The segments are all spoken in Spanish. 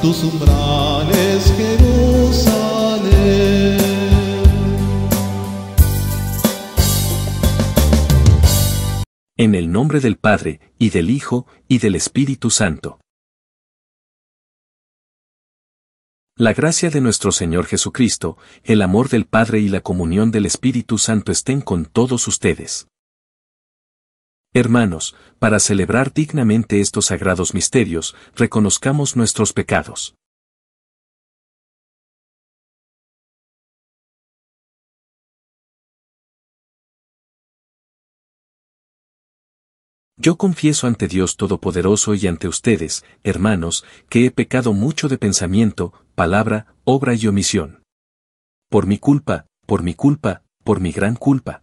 tus umbrales. En el nombre del Padre, y del Hijo, y del Espíritu Santo. La gracia de nuestro Señor Jesucristo, el amor del Padre y la comunión del Espíritu Santo estén con todos ustedes. Hermanos, para celebrar dignamente estos sagrados misterios, reconozcamos nuestros pecados. Yo confieso ante Dios Todopoderoso y ante ustedes, hermanos, que he pecado mucho de pensamiento, palabra, obra y omisión. Por mi culpa, por mi culpa, por mi gran culpa.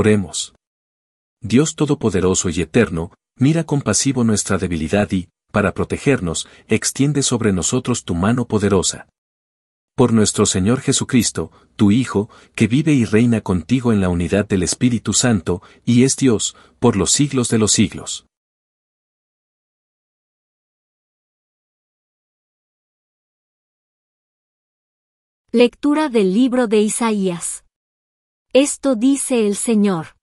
Oremos. Dios Todopoderoso y Eterno, mira compasivo nuestra debilidad y, para protegernos, extiende sobre nosotros tu mano poderosa. Por nuestro Señor Jesucristo, tu Hijo, que vive y reina contigo en la unidad del Espíritu Santo, y es Dios, por los siglos de los siglos. Lectura del libro de Isaías. Esto dice el Señor.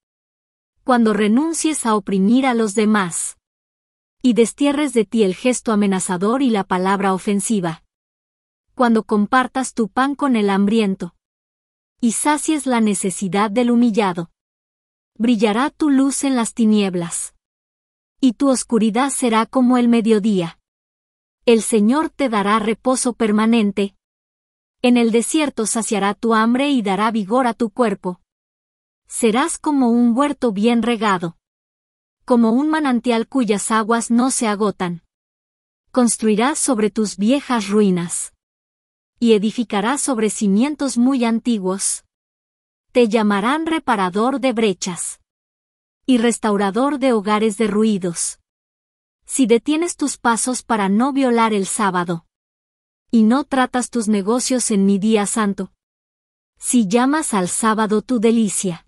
Cuando renuncies a oprimir a los demás. Y destierres de ti el gesto amenazador y la palabra ofensiva. Cuando compartas tu pan con el hambriento. Y sacies la necesidad del humillado. Brillará tu luz en las tinieblas. Y tu oscuridad será como el mediodía. El Señor te dará reposo permanente, en el desierto saciará tu hambre y dará vigor a tu cuerpo. Serás como un huerto bien regado. Como un manantial cuyas aguas no se agotan. Construirás sobre tus viejas ruinas. Y edificarás sobre cimientos muy antiguos. Te llamarán reparador de brechas. Y restaurador de hogares derruidos. Si detienes tus pasos para no violar el sábado y no tratas tus negocios en mi día santo. Si llamas al sábado tu delicia,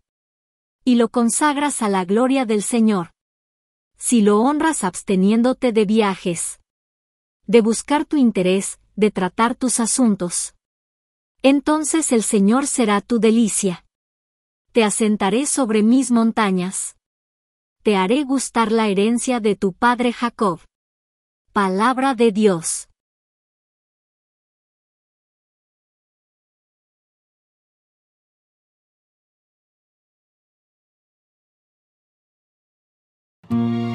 y lo consagras a la gloria del Señor. Si lo honras absteniéndote de viajes, de buscar tu interés, de tratar tus asuntos. Entonces el Señor será tu delicia. Te asentaré sobre mis montañas. Te haré gustar la herencia de tu padre Jacob. Palabra de Dios. Señor,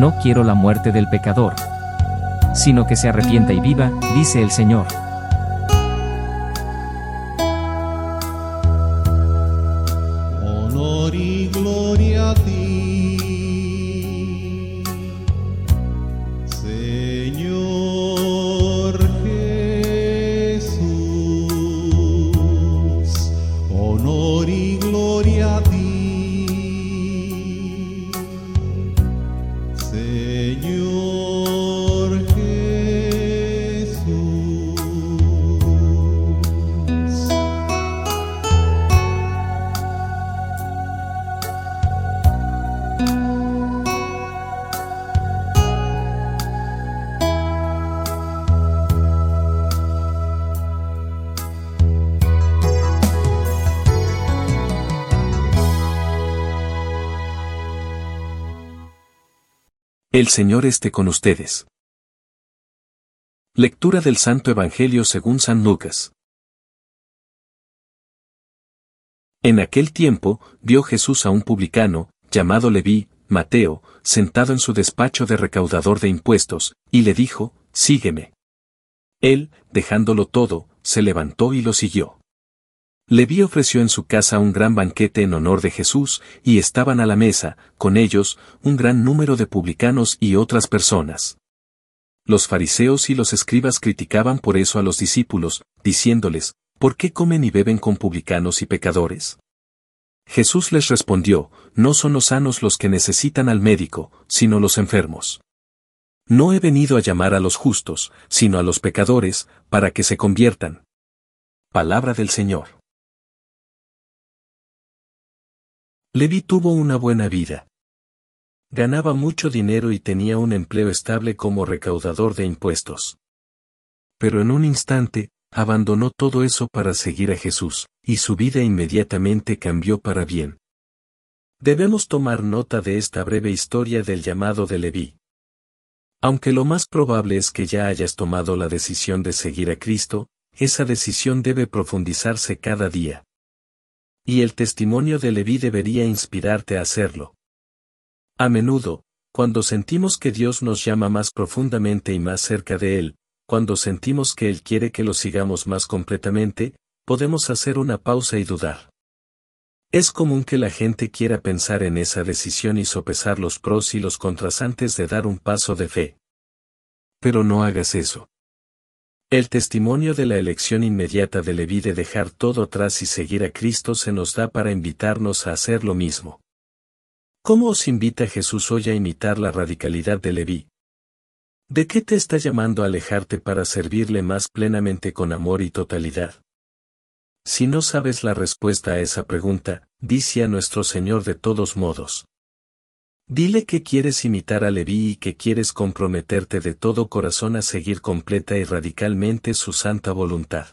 No quiero la muerte del pecador, sino que se arrepienta y viva, dice el Señor. El Señor esté con ustedes. Lectura del Santo Evangelio según San Lucas. En aquel tiempo, vio Jesús a un publicano, llamado Leví, Mateo, sentado en su despacho de recaudador de impuestos, y le dijo, Sígueme. Él, dejándolo todo, se levantó y lo siguió. Leví ofreció en su casa un gran banquete en honor de Jesús, y estaban a la mesa, con ellos, un gran número de publicanos y otras personas. Los fariseos y los escribas criticaban por eso a los discípulos, diciéndoles, ¿por qué comen y beben con publicanos y pecadores? Jesús les respondió, no son los sanos los que necesitan al médico, sino los enfermos. No he venido a llamar a los justos, sino a los pecadores, para que se conviertan. Palabra del Señor. Levi tuvo una buena vida. Ganaba mucho dinero y tenía un empleo estable como recaudador de impuestos. Pero en un instante, abandonó todo eso para seguir a Jesús, y su vida inmediatamente cambió para bien. Debemos tomar nota de esta breve historia del llamado de Leví. Aunque lo más probable es que ya hayas tomado la decisión de seguir a Cristo, esa decisión debe profundizarse cada día. Y el testimonio de Leví debería inspirarte a hacerlo. A menudo, cuando sentimos que Dios nos llama más profundamente y más cerca de Él, cuando sentimos que Él quiere que lo sigamos más completamente, podemos hacer una pausa y dudar. Es común que la gente quiera pensar en esa decisión y sopesar los pros y los contras antes de dar un paso de fe. Pero no hagas eso. El testimonio de la elección inmediata de Leví de dejar todo atrás y seguir a Cristo se nos da para invitarnos a hacer lo mismo. ¿Cómo os invita Jesús hoy a imitar la radicalidad de Leví? ¿De qué te está llamando a alejarte para servirle más plenamente con amor y totalidad? Si no sabes la respuesta a esa pregunta, dice a nuestro Señor de todos modos. Dile que quieres imitar a Leví y que quieres comprometerte de todo corazón a seguir completa y radicalmente su santa voluntad.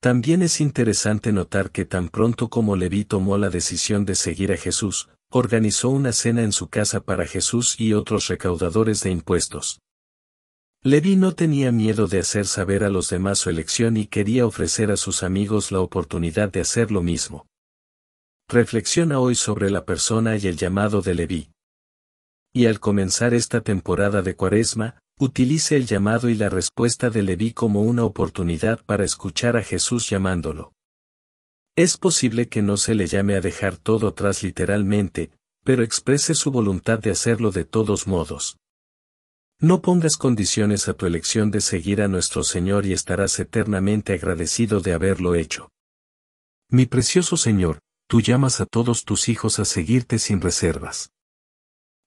También es interesante notar que tan pronto como Leví tomó la decisión de seguir a Jesús, organizó una cena en su casa para Jesús y otros recaudadores de impuestos. Leví no tenía miedo de hacer saber a los demás su elección y quería ofrecer a sus amigos la oportunidad de hacer lo mismo. Reflexiona hoy sobre la persona y el llamado de Leví. Y al comenzar esta temporada de Cuaresma, utilice el llamado y la respuesta de Leví como una oportunidad para escuchar a Jesús llamándolo. Es posible que no se le llame a dejar todo atrás literalmente, pero exprese su voluntad de hacerlo de todos modos. No pongas condiciones a tu elección de seguir a nuestro Señor y estarás eternamente agradecido de haberlo hecho. Mi precioso Señor, tú llamas a todos tus hijos a seguirte sin reservas.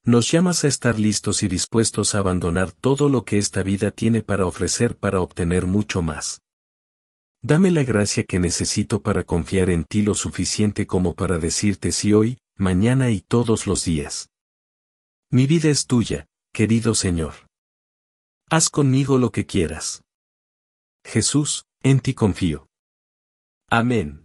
Nos llamas a estar listos y dispuestos a abandonar todo lo que esta vida tiene para ofrecer para obtener mucho más. Dame la gracia que necesito para confiar en ti lo suficiente como para decirte sí hoy, mañana y todos los días. Mi vida es tuya, querido Señor. Haz conmigo lo que quieras. Jesús, en ti confío. Amén.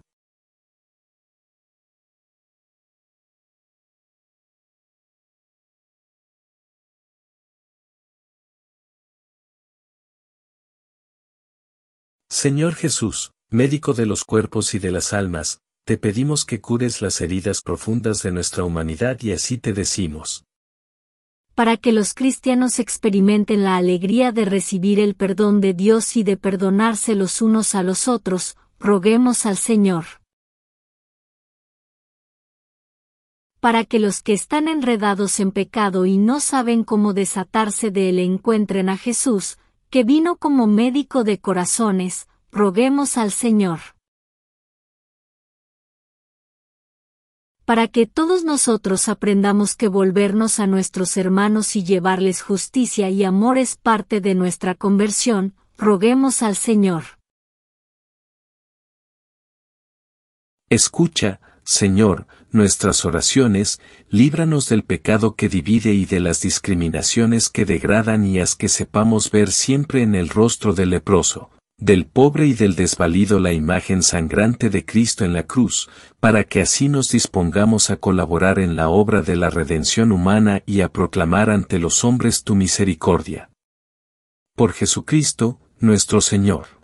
Señor Jesús, médico de los cuerpos y de las almas, te pedimos que cures las heridas profundas de nuestra humanidad y así te decimos. Para que los cristianos experimenten la alegría de recibir el perdón de Dios y de perdonarse los unos a los otros, roguemos al Señor. Para que los que están enredados en pecado y no saben cómo desatarse de él encuentren a Jesús, que vino como médico de corazones, roguemos al Señor. Para que todos nosotros aprendamos que volvernos a nuestros hermanos y llevarles justicia y amor es parte de nuestra conversión, roguemos al Señor. Escucha, Señor, nuestras oraciones, líbranos del pecado que divide y de las discriminaciones que degradan y haz que sepamos ver siempre en el rostro del leproso, del pobre y del desvalido la imagen sangrante de Cristo en la cruz, para que así nos dispongamos a colaborar en la obra de la redención humana y a proclamar ante los hombres tu misericordia. Por Jesucristo, nuestro Señor.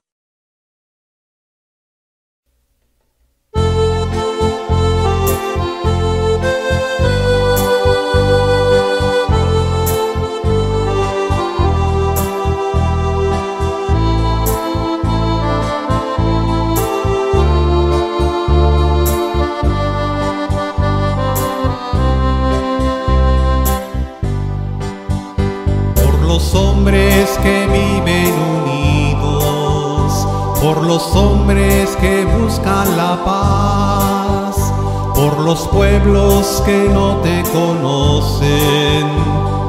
Hombres que buscan la paz, por los pueblos que no te conocen,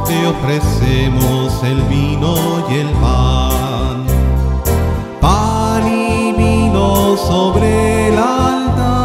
te ofrecemos el vino y el pan. Pan y vino sobre el altar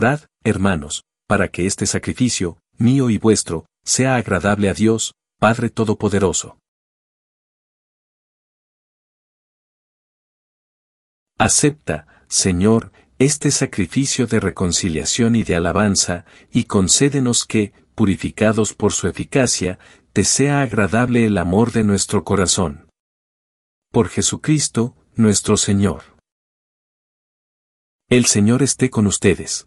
Orad, hermanos, para que este sacrificio, mío y vuestro, sea agradable a Dios, Padre Todopoderoso. Acepta, Señor, este sacrificio de reconciliación y de alabanza, y concédenos que, purificados por su eficacia, te sea agradable el amor de nuestro corazón. Por Jesucristo, nuestro Señor. El Señor esté con ustedes.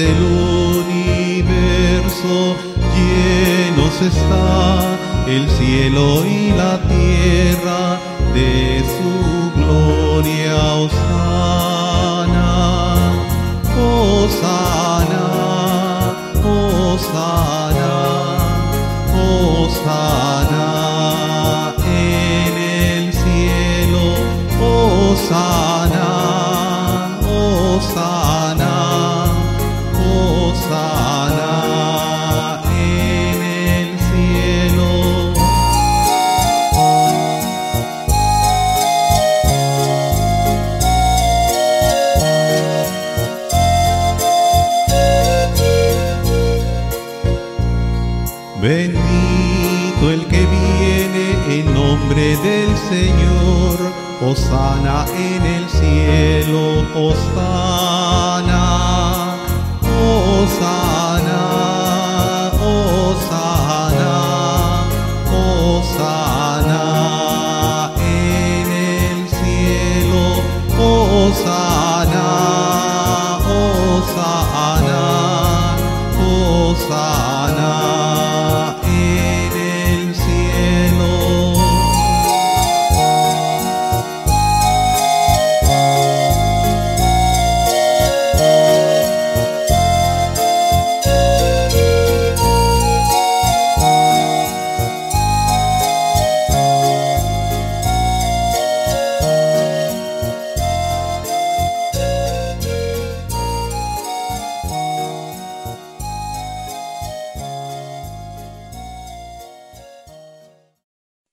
del universo, llenos está el cielo y la tierra de su gloria. Osana, Osana, Osana, Osana en el cielo, Osana. Osana en el cielo, Osana, Osana,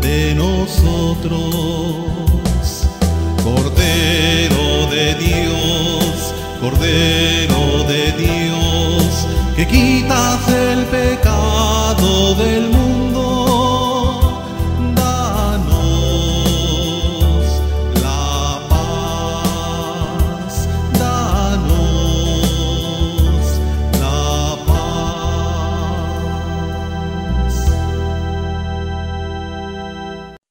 de nosotros. Cordero de Dios, Cordero de Dios, que quitas el pecado del mundo,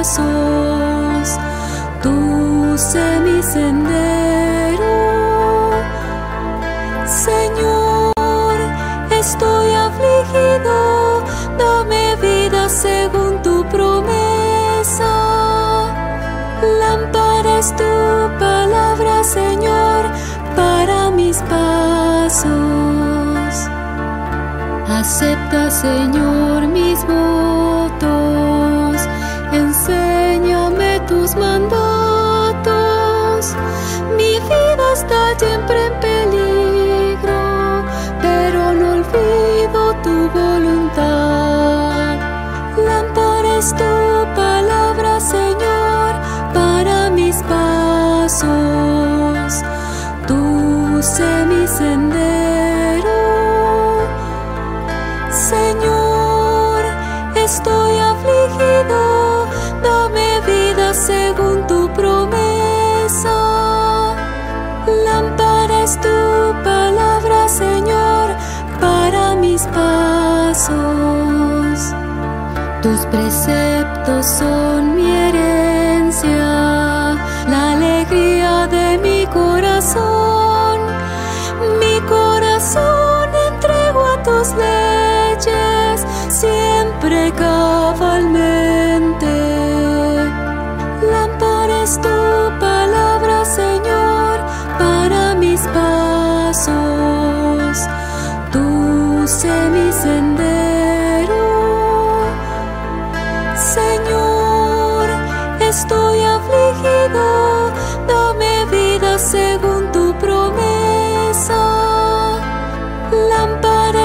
Pasos. tú sé mi sendero. Señor, estoy afligido, dame vida según tu promesa. Lámpara es tu palabra, Señor, para mis pasos. Acepta, Señor, mis votos. Tus mandatos. Mi vida está siempre en peligro, pero no olvido tu voluntad. Lámpara es Tus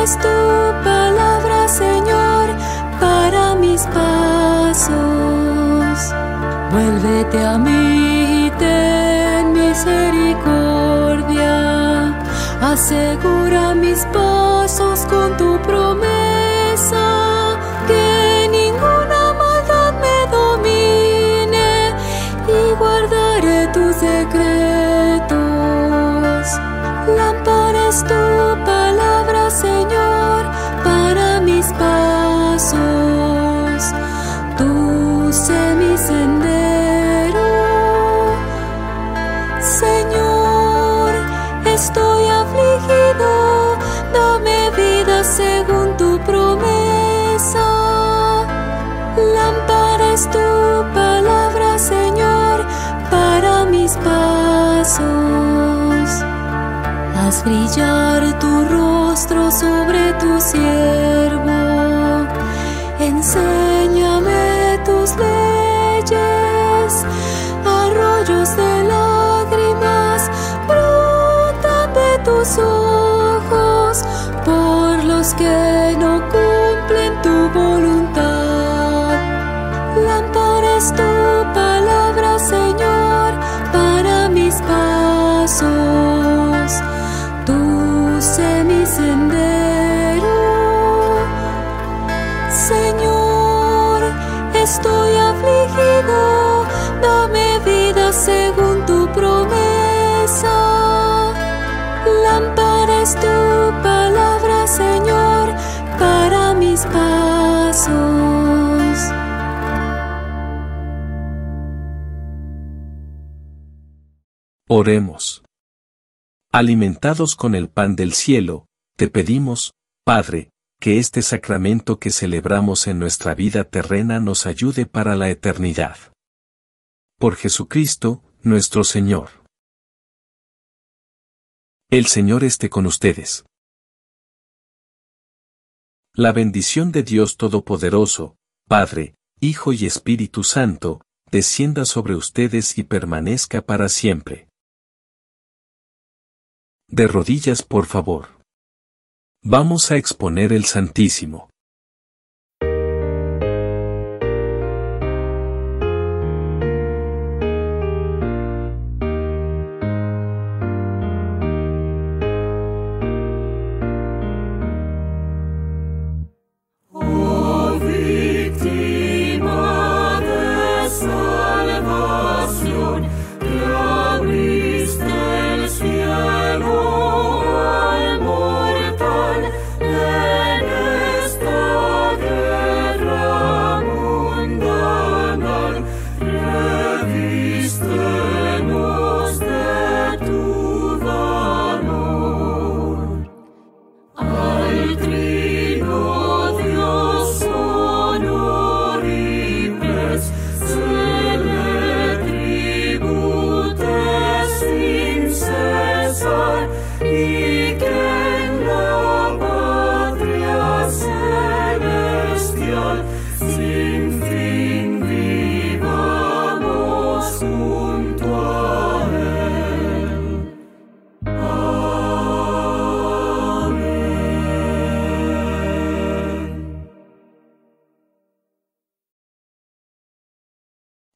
es tu palabra, Señor, para mis pasos. Vuélvete a mí y ten misericordia. Asegura mis pasos con tu promesa. Brillar tu rostro sobre tu siervo. Enséñame tus leyes. Arroyos de lágrimas brotan de tus ojos por los que no cumplen tu voluntad. Lámpara tu palabra, Señor, para mis pasos. Oremos. Alimentados con el pan del cielo, te pedimos, Padre, que este sacramento que celebramos en nuestra vida terrena nos ayude para la eternidad. Por Jesucristo, nuestro Señor. El Señor esté con ustedes. La bendición de Dios Todopoderoso, Padre, Hijo y Espíritu Santo, descienda sobre ustedes y permanezca para siempre. De rodillas, por favor. Vamos a exponer el Santísimo.